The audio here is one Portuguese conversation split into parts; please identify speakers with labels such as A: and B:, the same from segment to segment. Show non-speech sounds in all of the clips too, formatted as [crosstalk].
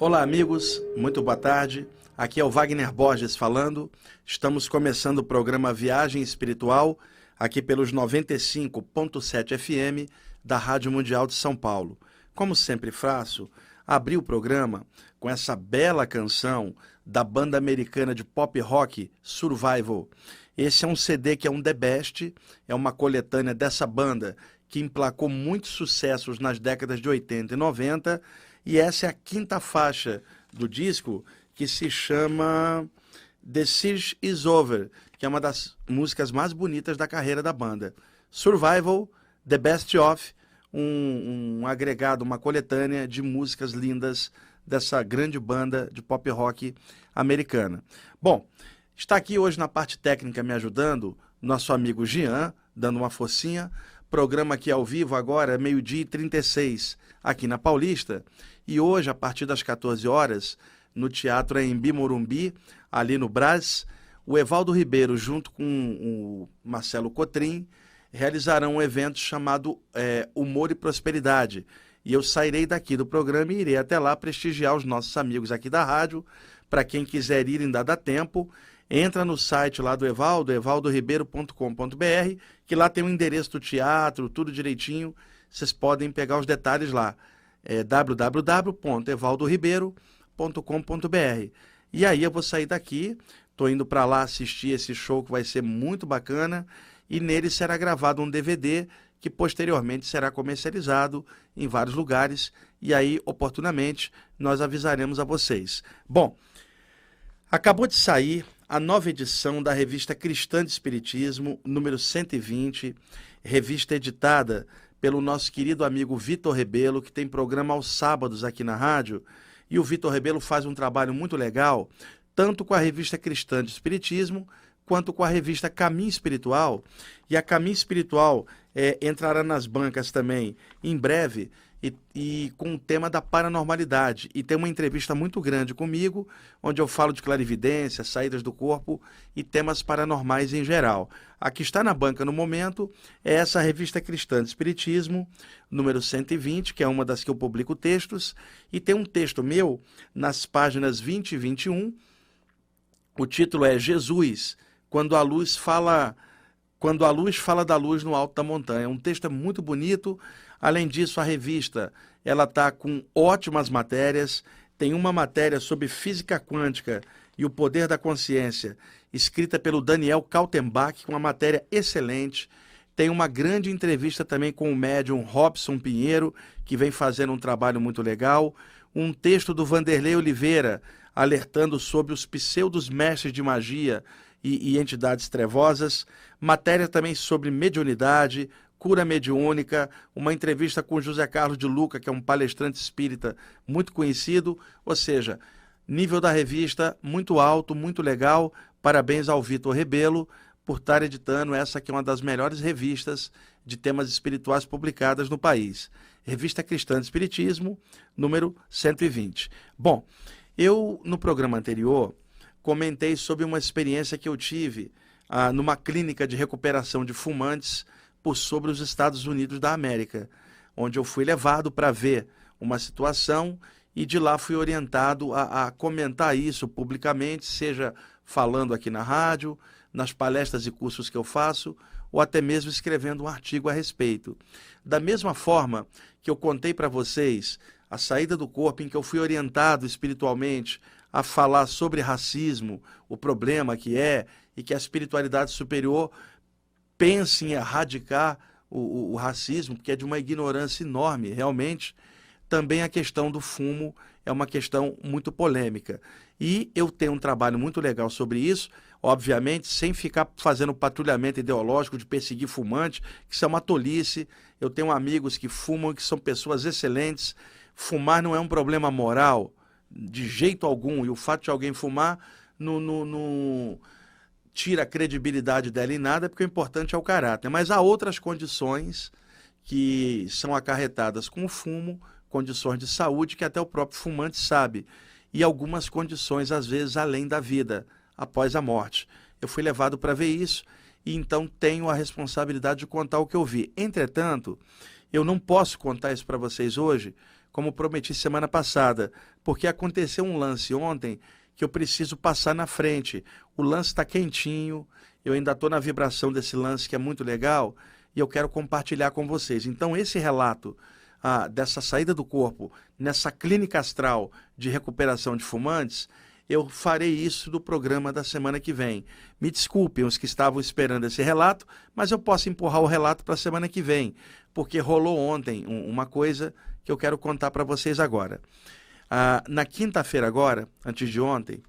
A: Olá, amigos, muito boa tarde. Aqui é o Wagner Borges falando. Estamos começando o programa Viagem Espiritual, aqui pelos 95.7 FM da Rádio Mundial de São Paulo. Como sempre faço, abri o programa com essa bela canção da banda americana de pop rock Survival. Esse é um CD que é um The Best, é uma coletânea dessa banda que emplacou muitos sucessos nas décadas de 80 e 90 e essa é a quinta faixa do disco que se chama The Siege Is Over, que é uma das músicas mais bonitas da carreira da banda. Survival, The Best Of, um, um agregado, uma coletânea de músicas lindas dessa grande banda de pop rock americana. Bom, está aqui hoje na parte técnica me ajudando nosso amigo Jean, dando uma focinha. Programa aqui ao vivo agora, meio-dia e 36, aqui na Paulista. E hoje, a partir das 14 horas, no Teatro Embi Morumbi, ali no Brás, o Evaldo Ribeiro, junto com o Marcelo Cotrim, realizarão um evento chamado é, Humor e Prosperidade. E eu sairei daqui do programa e irei até lá prestigiar os nossos amigos aqui da rádio. Para quem quiser ir, ainda dá tempo. Entra no site lá do Evaldo, evaldoribeiro.com.br, que lá tem o endereço do teatro, tudo direitinho. vocês podem pegar os detalhes lá. É www.evaldoribeiro.com.br. E aí eu vou sair daqui, estou indo para lá assistir esse show que vai ser muito bacana e nele será gravado um DVD que posteriormente será comercializado em vários lugares e aí, oportunamente, nós avisaremos a vocês. Bom, acabou de sair a nova edição da revista Cristã de Espiritismo, número 120, revista editada pelo nosso querido amigo Vitor Rebelo, que tem programa aos sábados aqui na rádio. E o Vitor Rebelo faz um trabalho muito legal, tanto com a revista Cristã de Espiritismo, quanto com a revista Caminho Espiritual. E a Caminho Espiritual é, entrará nas bancas também em breve e, e, com o tema da paranormalidade. E tem uma entrevista muito grande comigo, onde eu falo de clarividência, saídas do corpo e temas paranormais em geral. A que está na banca no momento é essa revista Cristã de Espiritismo, número 120, que é uma das que eu publico textos, e tem um texto meu nas páginas 20 e 21. O título é Jesus, quando a luz fala quando a luz fala da luz no alto da montanha. Um texto é muito bonito. Além disso, a revista ela está com ótimas matérias. Tem uma matéria sobre física quântica e o poder da consciência, escrita pelo Daniel Kaltenbach, uma matéria excelente. Tem uma grande entrevista também com o médium Robson Pinheiro, que vem fazendo um trabalho muito legal. Um texto do Vanderlei Oliveira, alertando sobre os pseudos mestres de magia e, e entidades trevosas, matéria também sobre mediunidade, cura mediúnica, uma entrevista com José Carlos de Luca, que é um palestrante espírita muito conhecido, ou seja, nível da revista muito alto, muito legal. Parabéns ao Vitor Rebelo por estar editando essa que é uma das melhores revistas de temas espirituais publicadas no país. Revista Cristã de Espiritismo, número 120. Bom, eu no programa anterior comentei sobre uma experiência que eu tive ah, numa clínica de recuperação de fumantes por sobre os Estados Unidos da América, onde eu fui levado para ver uma situação e de lá fui orientado a, a, comentar isso publicamente, seja falando aqui na rádio, nas palestras e cursos que eu faço, ou até mesmo escrevendo um artigo a respeito. Da mesma forma que eu contei para vocês a saída do corpo, em que eu fui orientado espiritualmente a falar sobre racismo, o problema que é, e que a espiritualidade superior pense em erradicar o, o, o racismo, que é de uma ignorância enorme, realmente. Também a questão do fumo é uma questão muito polêmica. E eu tenho um trabalho muito legal sobre isso, obviamente, sem ficar fazendo patrulhamento ideológico de perseguir fumante, que isso é uma tolice. Eu tenho amigos que fumam, que são pessoas excelentes. Fumar não é um problema moral, de jeito algum. E o fato de alguém fumar no, no, no, tira a credibilidade dela em nada, porque o importante é o caráter. Mas há outras condições que são acarretadas com o fumo, condições de saúde que até o próprio fumante sabe. E algumas condições, às vezes, além da vida, após a morte. Eu fui levado para ver isso e então tenho a responsabilidade de contar o que eu vi. Entretanto, eu não posso contar isso para vocês hoje, como prometi semana passada, porque aconteceu um lance ontem que eu preciso passar na frente. O lance está quentinho, eu ainda estou na vibração desse lance que é muito legal e eu quero compartilhar com vocês. Então, esse relato ah, dessa saída do corpo nessa clínica astral de recuperação de fumantes, eu farei isso no programa da semana que vem. Me desculpem os que estavam esperando esse relato, mas eu posso empurrar o relato para a semana que vem, porque rolou ontem uma coisa que eu quero contar para vocês agora. Ah, na quinta-feira, agora, antes de ontem,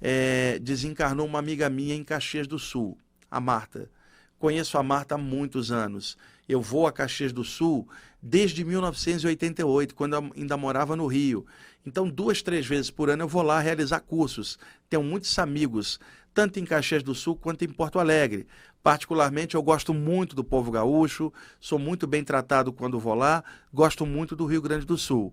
A: é, desencarnou uma amiga minha em Caxias do Sul, a Marta. Conheço a Marta há muitos anos. Eu vou a Caxias do Sul desde 1988, quando ainda morava no Rio. Então, duas, três vezes por ano eu vou lá realizar cursos. Tenho muitos amigos, tanto em Caxias do Sul quanto em Porto Alegre. Particularmente, eu gosto muito do povo gaúcho, sou muito bem tratado quando vou lá, gosto muito do Rio Grande do Sul.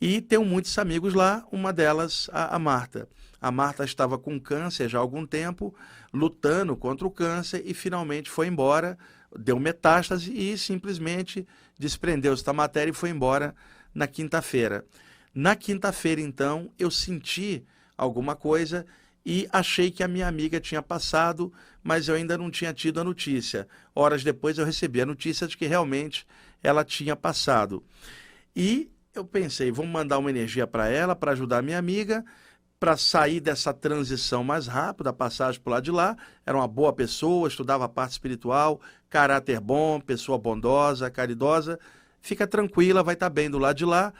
A: E tenho muitos amigos lá, uma delas a, a Marta. A Marta estava com câncer já há algum tempo, lutando contra o câncer e finalmente foi embora, deu metástase e simplesmente desprendeu-se da matéria e foi embora na quinta-feira. Na quinta-feira, então, eu senti alguma coisa e achei que a minha amiga tinha passado, mas eu ainda não tinha tido a notícia. Horas depois eu recebi a notícia de que realmente ela tinha passado. E eu pensei, vamos mandar uma energia para ela, para ajudar a minha amiga, para sair dessa transição mais rápida, a passagem por lá de lá. Era uma boa pessoa, estudava a parte espiritual, caráter bom, pessoa bondosa, caridosa. Fica tranquila, vai estar tá bem do lado de lá.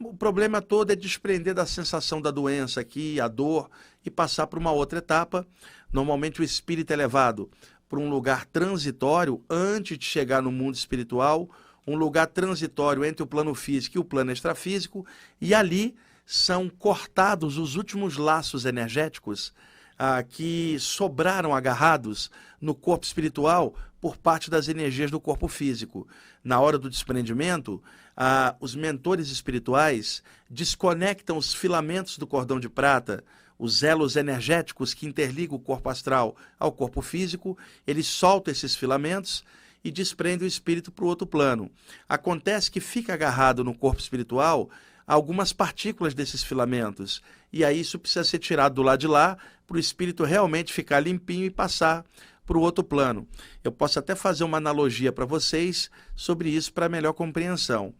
A: O problema todo é desprender da sensação da doença aqui, a dor, e passar para uma outra etapa. Normalmente o espírito é levado para um lugar transitório antes de chegar no mundo espiritual, um lugar transitório entre o plano físico e o plano extrafísico, e ali são cortados os últimos laços energéticos ah, que sobraram agarrados no corpo espiritual por parte das energias do corpo físico. Na hora do desprendimento, ah, os mentores espirituais desconectam os filamentos do cordão de prata, os elos energéticos que interligam o corpo astral ao corpo físico, eles soltam esses filamentos e desprendem o espírito para o outro plano. Acontece que fica agarrado no corpo espiritual algumas partículas desses filamentos. E aí isso precisa ser tirado do lado de lá para o espírito realmente ficar limpinho e passar para o outro plano. Eu posso até fazer uma analogia para vocês sobre isso para melhor compreensão.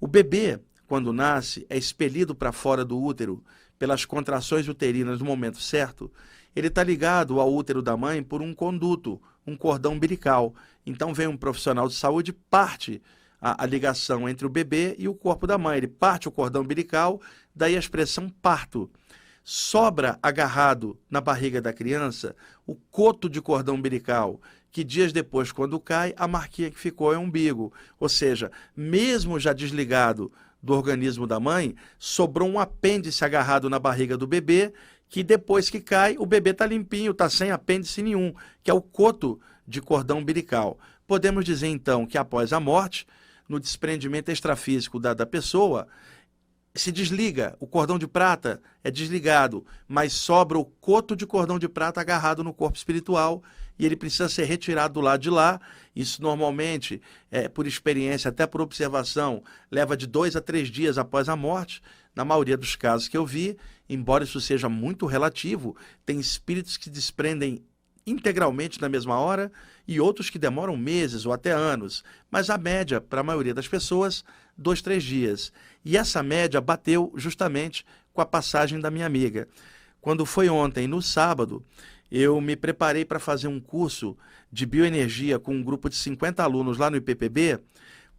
A: O bebê, quando nasce, é expelido para fora do útero pelas contrações uterinas no momento certo. Ele está ligado ao útero da mãe por um conduto, um cordão umbilical. Então vem um profissional de saúde, parte a, a, ligação entre o bebê e o corpo da mãe. Ele parte o cordão umbilical, daí a expressão parto. Sobra agarrado na barriga da criança o coto de cordão umbilical, que dias depois, quando cai, a marquinha que ficou é o umbigo. Ou seja, mesmo já desligado do organismo da mãe, sobrou um apêndice agarrado na barriga do bebê, que depois que cai, o bebê está limpinho, está sem apêndice nenhum, que é o coto de cordão umbilical. Podemos dizer então que após a morte, no desprendimento extrafísico da, da pessoa, se desliga, o cordão de prata é desligado, mas sobra o coto de cordão de prata agarrado no corpo espiritual e ele precisa ser retirado do lado de lá. Isso normalmente, é, por experiência, até por observação, leva de dois a três dias após a morte. Na maioria dos casos que eu vi, embora isso seja muito relativo, tem espíritos que desprendem integralmente na mesma hora e outros que demoram meses ou até anos, mas a média, para a maioria das pessoas, dois, três dias. E essa média bateu justamente com a passagem da minha amiga. Quando foi ontem, no sábado, eu me preparei para fazer um curso de bioenergia com um grupo de 50 alunos lá no IPPB,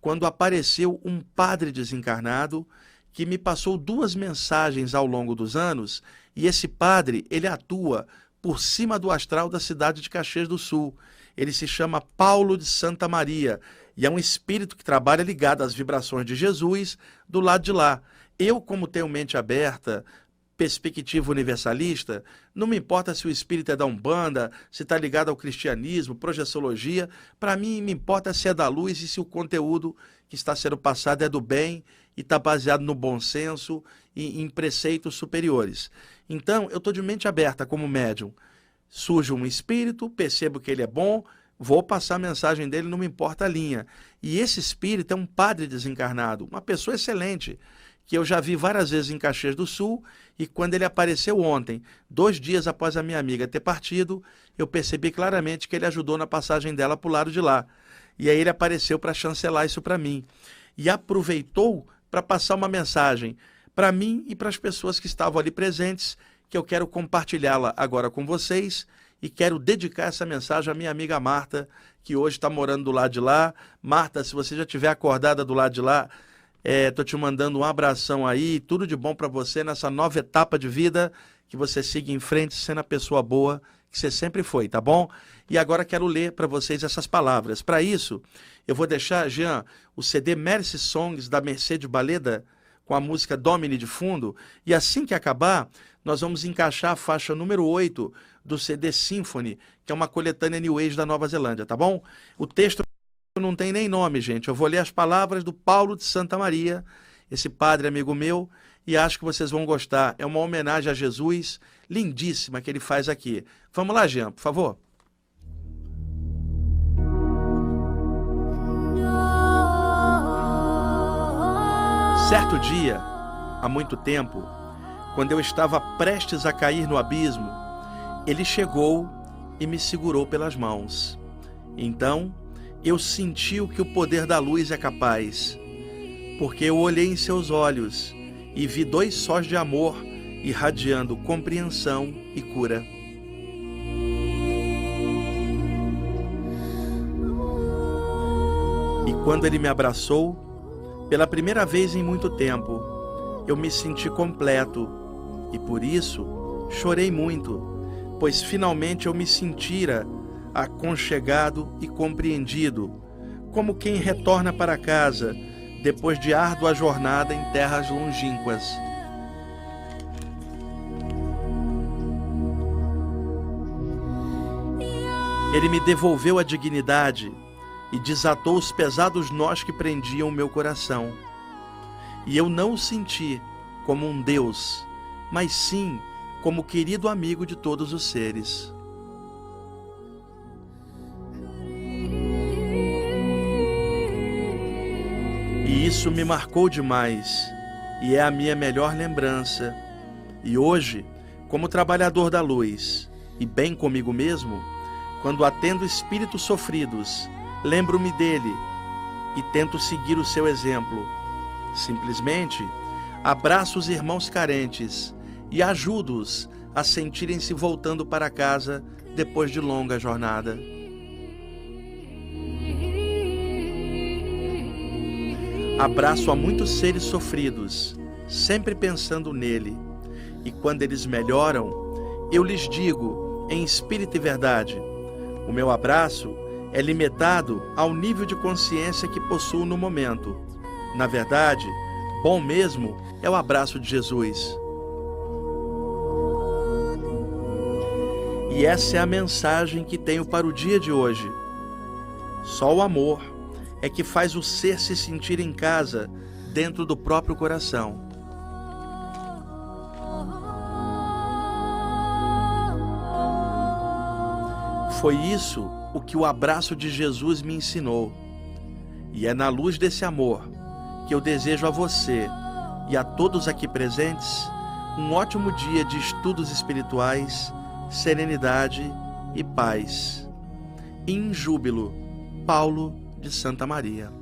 A: quando apareceu um padre desencarnado que me passou duas mensagens ao longo dos anos, e esse padre, ele atua por cima do astral da cidade de Caxias do Sul. Ele se chama Paulo de Santa Maria e é um espírito que trabalha ligado às vibrações de Jesus do lado de lá. Eu, como tenho mente aberta, perspectiva universalista, não me importa se o espírito é da Umbanda, se está ligado ao cristianismo, projeciologia, para mim me importa se é da luz e se o conteúdo que está sendo passado é do bem e está baseado no bom senso e em preceitos superiores. Então, eu estou de mente aberta como médium. Surge um espírito, percebo que ele é bom, vou passar a mensagem dele, não me importa a linha. E esse espírito é um padre desencarnado, uma pessoa excelente, que eu já vi várias vezes em Caxias do Sul, e quando ele apareceu ontem, dois dias após a minha amiga ter partido, eu percebi claramente que ele ajudou na passagem dela para o lado de lá. E aí ele apareceu para chancelar isso para mim. E aproveitou para passar uma mensagem para mim e para as pessoas que estavam ali presentes, que eu quero compartilhá-la agora com vocês e quero dedicar essa mensagem à minha amiga Marta, que hoje está morando do lado de lá. Marta, se você já estiver acordada do lado de lá, estou é, te mandando um abração aí, tudo de bom para você nessa nova etapa de vida, que você siga em frente sendo a pessoa boa que você sempre foi, tá bom? E agora quero ler para vocês essas palavras. Para isso, eu vou deixar, Jean, o CD Mercy Songs da Mercedes Baleda, com a música Domini de fundo, e assim que acabar, nós vamos encaixar a faixa número 8 do CD Symphony, que é uma coletânea New Age da Nova Zelândia, tá bom? O texto não tem nem nome, gente. Eu vou ler as palavras do Paulo de Santa Maria, esse padre amigo meu, e acho que vocês vão gostar. É uma homenagem a Jesus lindíssima que ele faz aqui. Vamos lá, Jean, por favor. Certo dia, há muito tempo, quando eu estava prestes a cair no abismo, Ele chegou e me segurou pelas mãos. Então eu senti o que o poder da luz é capaz, porque eu olhei em seus olhos e vi dois sós de amor irradiando compreensão e cura. E quando ele me abraçou, pela primeira vez em muito tempo, eu me senti completo e por isso chorei muito, pois finalmente eu me sentira aconchegado e compreendido, como quem retorna para casa depois de árdua jornada em terras longínquas. Ele me devolveu a dignidade e desatou os pesados nós que prendiam o meu coração. E eu não o senti como um Deus, mas sim como querido amigo de todos os seres. E isso me marcou demais e é a minha melhor lembrança. E hoje, como trabalhador da luz e bem comigo mesmo, quando atendo espíritos sofridos, lembro-me dele e tento seguir o seu exemplo. Simplesmente abraço os irmãos carentes e ajudo-os a sentirem-se voltando para casa depois de longa jornada. Abraço a muitos seres sofridos, sempre pensando nele, e quando eles melhoram, eu lhes digo, em espírito e verdade: o meu abraço é limitado ao nível de consciência que possuo no momento. Na verdade, bom mesmo é o abraço de Jesus. E essa é a mensagem que tenho para o dia de hoje. Só o amor é que faz o ser se sentir em casa dentro do próprio coração. Foi isso o que o abraço de Jesus me ensinou. E é na luz desse amor que eu desejo a você e a todos aqui presentes um ótimo dia de estudos espirituais serenidade e paz. Em júbilo, Paulo de Santa Maria.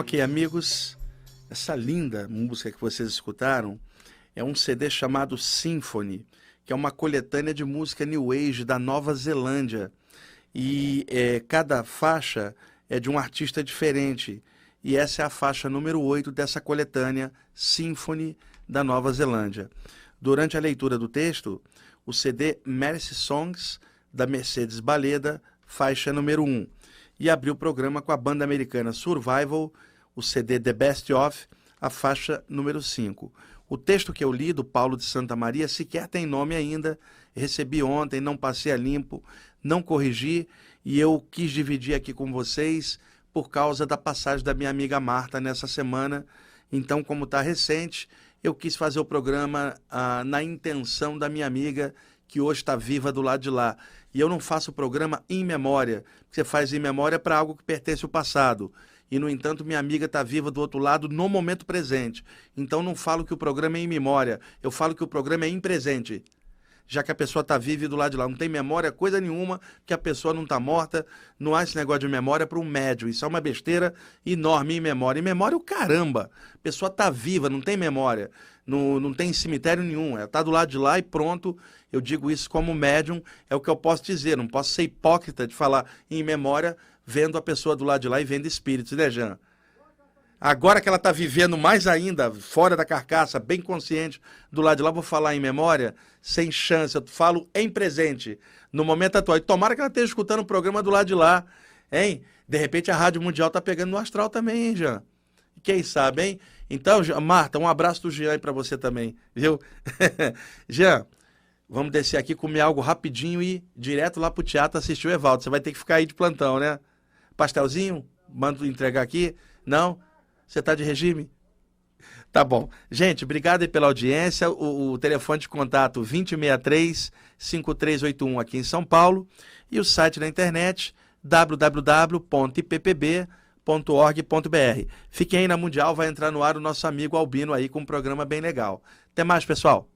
A: Ok, amigos, essa linda música que vocês escutaram é um CD chamado Symphony, que é uma coletânea de música New Age da Nova Zelândia. E é, cada faixa é de um artista diferente. E essa é a faixa número 8 dessa coletânea Symphony da Nova Zelândia. Durante a leitura do texto, o CD Mercy Songs, da Mercedes Baleda, faixa número 1 e abriu o programa com a banda americana Survival, o CD The Best Of, a faixa número 5. O texto que eu li do Paulo de Santa Maria sequer tem nome ainda, recebi ontem, não passei a limpo, não corrigi e eu quis dividir aqui com vocês por causa da passagem da minha amiga Marta nessa semana. Então, como está recente, eu quis fazer o programa ah, na intenção da minha amiga que hoje está viva do lado de lá. E eu não faço o programa em memória. Você faz em memória para algo que pertence ao passado. E, no entanto, minha amiga está viva do outro lado no momento presente. Então, não falo que o programa é em memória. Eu falo que o programa é em presente. Já que a pessoa está viva e do lado de lá. Não tem memória, coisa nenhuma, que a pessoa não está morta. Não há esse negócio de memória para um médio. Isso é uma besteira enorme em memória. Em memória, o caramba. A pessoa está viva, não tem memória. Não, não tem cemitério nenhum. Ela está do lado de lá e pronto eu digo isso como médium, é o que eu posso dizer. Não posso ser hipócrita de falar em memória, vendo a pessoa do lado de lá e vendo espíritos, né, Jean? Agora que ela está vivendo mais ainda, fora da carcaça, bem consciente do lado de lá, vou falar em memória, sem chance. Eu falo em presente, no momento atual. E tomara que ela esteja escutando o programa do lado de lá, hein? De repente a Rádio Mundial está pegando no astral também, hein, Jean? Quem sabe, hein? Então, Marta, um abraço do Jean aí para você também, viu? [laughs] Jean, Vamos descer aqui, comer algo rapidinho e ir direto lá pro teatro assistir o Evaldo. Você vai ter que ficar aí de plantão, né? Pastelzinho? Mando entregar aqui? Não? Você tá de regime? [laughs] Tá bom. Gente, obrigado pela audiência. O, o telefone de contato 2063-5381 aqui em São Paulo. E o site na internet www.ippb.org.br. Fiquem aí na Mundial, vai entrar no ar o nosso amigo Albino aí com um programa bem legal. Até mais, pessoal.